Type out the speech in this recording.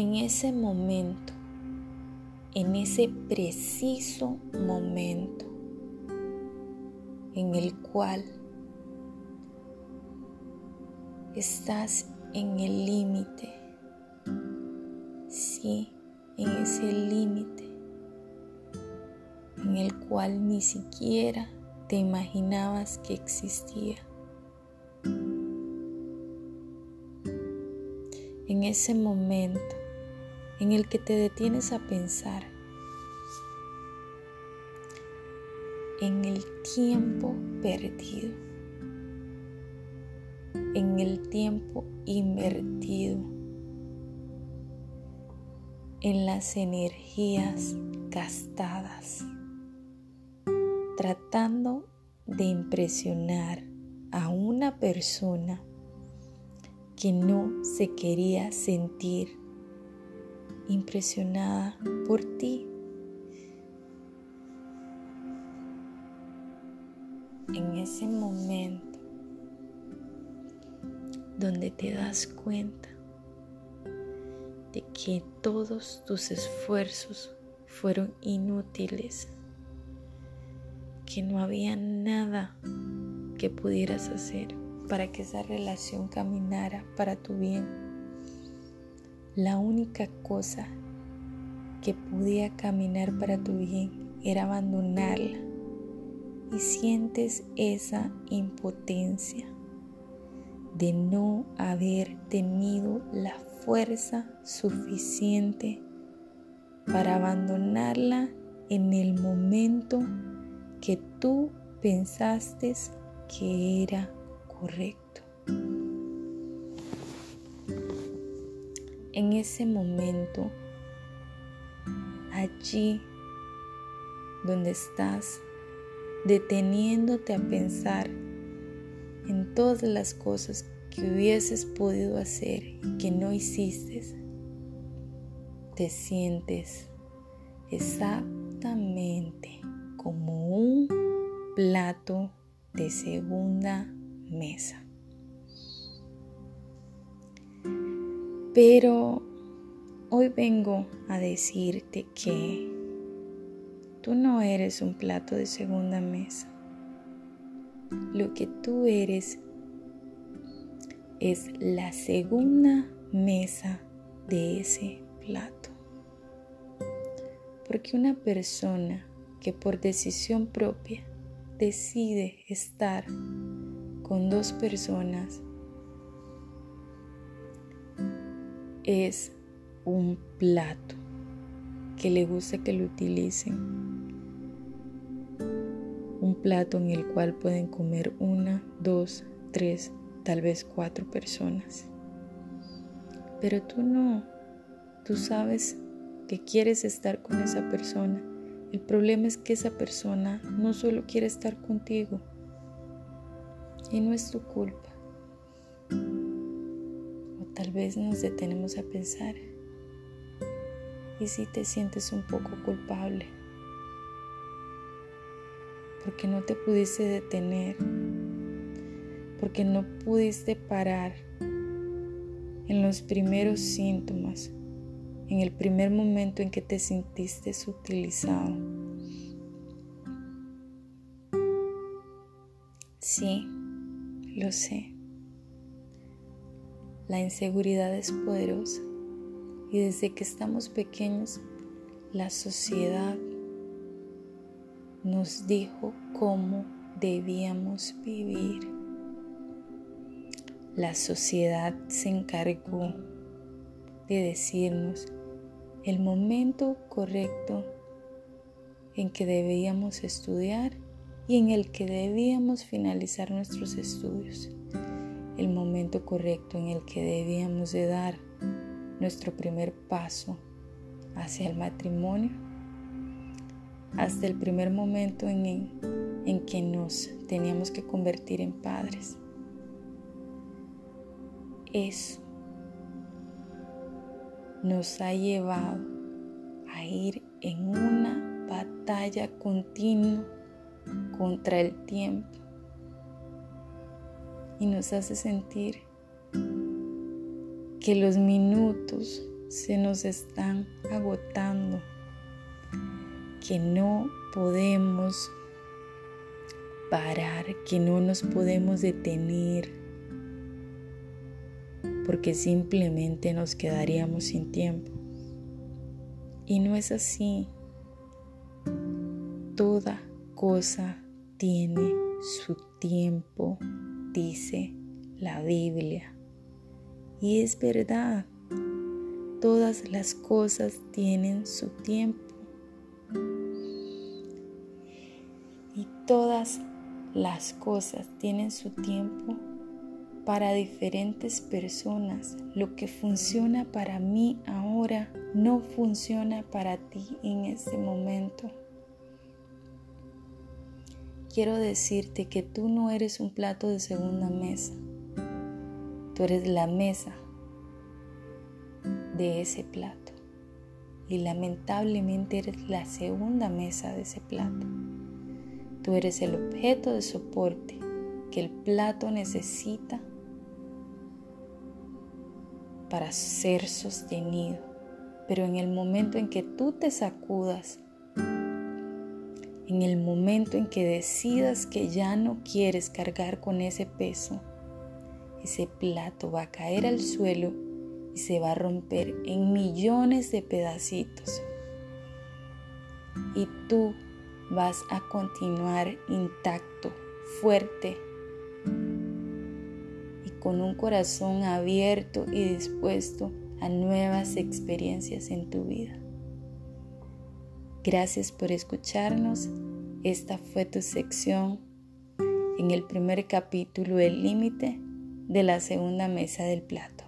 en ese momento, en ese preciso momento en el cual estás en el límite, sí, en ese límite en el cual ni siquiera te imaginabas que existía. En ese momento en el que te detienes a pensar en el tiempo perdido, en el tiempo invertido, en las energías gastadas, tratando de impresionar a una persona que no se quería sentir impresionada por ti. en ese momento donde te das cuenta de que todos tus esfuerzos fueron inútiles, que no había nada que pudieras hacer para que esa relación caminara para tu bien. La única cosa que podía caminar para tu bien era abandonarla y sientes esa impotencia de no haber tenido la fuerza suficiente para abandonarla en el momento que tú pensaste que era correcto. En ese momento, allí donde estás deteniéndote a pensar en todas las cosas que hubieses podido hacer y que no hiciste, te sientes exactamente como un plato de segunda mesa. Pero hoy vengo a decirte que Tú no eres un plato de segunda mesa. Lo que tú eres es la segunda mesa de ese plato. Porque una persona que por decisión propia decide estar con dos personas es un plato que le gusta que lo utilicen un plato en el cual pueden comer una, dos, tres, tal vez cuatro personas. Pero tú no, tú sabes que quieres estar con esa persona. El problema es que esa persona no solo quiere estar contigo y no es tu culpa. Tal vez nos detenemos a pensar y si te sientes un poco culpable porque no te pudiste detener, porque no pudiste parar en los primeros síntomas, en el primer momento en que te sentiste utilizado. Sí, lo sé. La inseguridad es poderosa y desde que estamos pequeños, la sociedad nos dijo cómo debíamos vivir. La sociedad se encargó de decirnos el momento correcto en que debíamos estudiar y en el que debíamos finalizar nuestros estudios, el momento correcto en el que debíamos de dar nuestro primer paso hacia el matrimonio hasta el primer momento en, en que nos teníamos que convertir en padres. Eso nos ha llevado a ir en una batalla continua contra el tiempo y nos hace sentir que los minutos se nos están agotando, que no podemos parar, que no nos podemos detener, porque simplemente nos quedaríamos sin tiempo. Y no es así. Toda cosa tiene su tiempo, dice la Biblia. Y es verdad, todas las cosas tienen su tiempo. Y todas las cosas tienen su tiempo para diferentes personas. Lo que funciona para mí ahora no funciona para ti en este momento. Quiero decirte que tú no eres un plato de segunda mesa. Tú eres la mesa de ese plato. Y lamentablemente eres la segunda mesa de ese plato. Tú eres el objeto de soporte que el plato necesita para ser sostenido. Pero en el momento en que tú te sacudas, en el momento en que decidas que ya no quieres cargar con ese peso, ese plato va a caer al suelo y se va a romper en millones de pedacitos. Y tú vas a continuar intacto, fuerte y con un corazón abierto y dispuesto a nuevas experiencias en tu vida. Gracias por escucharnos. Esta fue tu sección en el primer capítulo El límite de la segunda mesa del plato.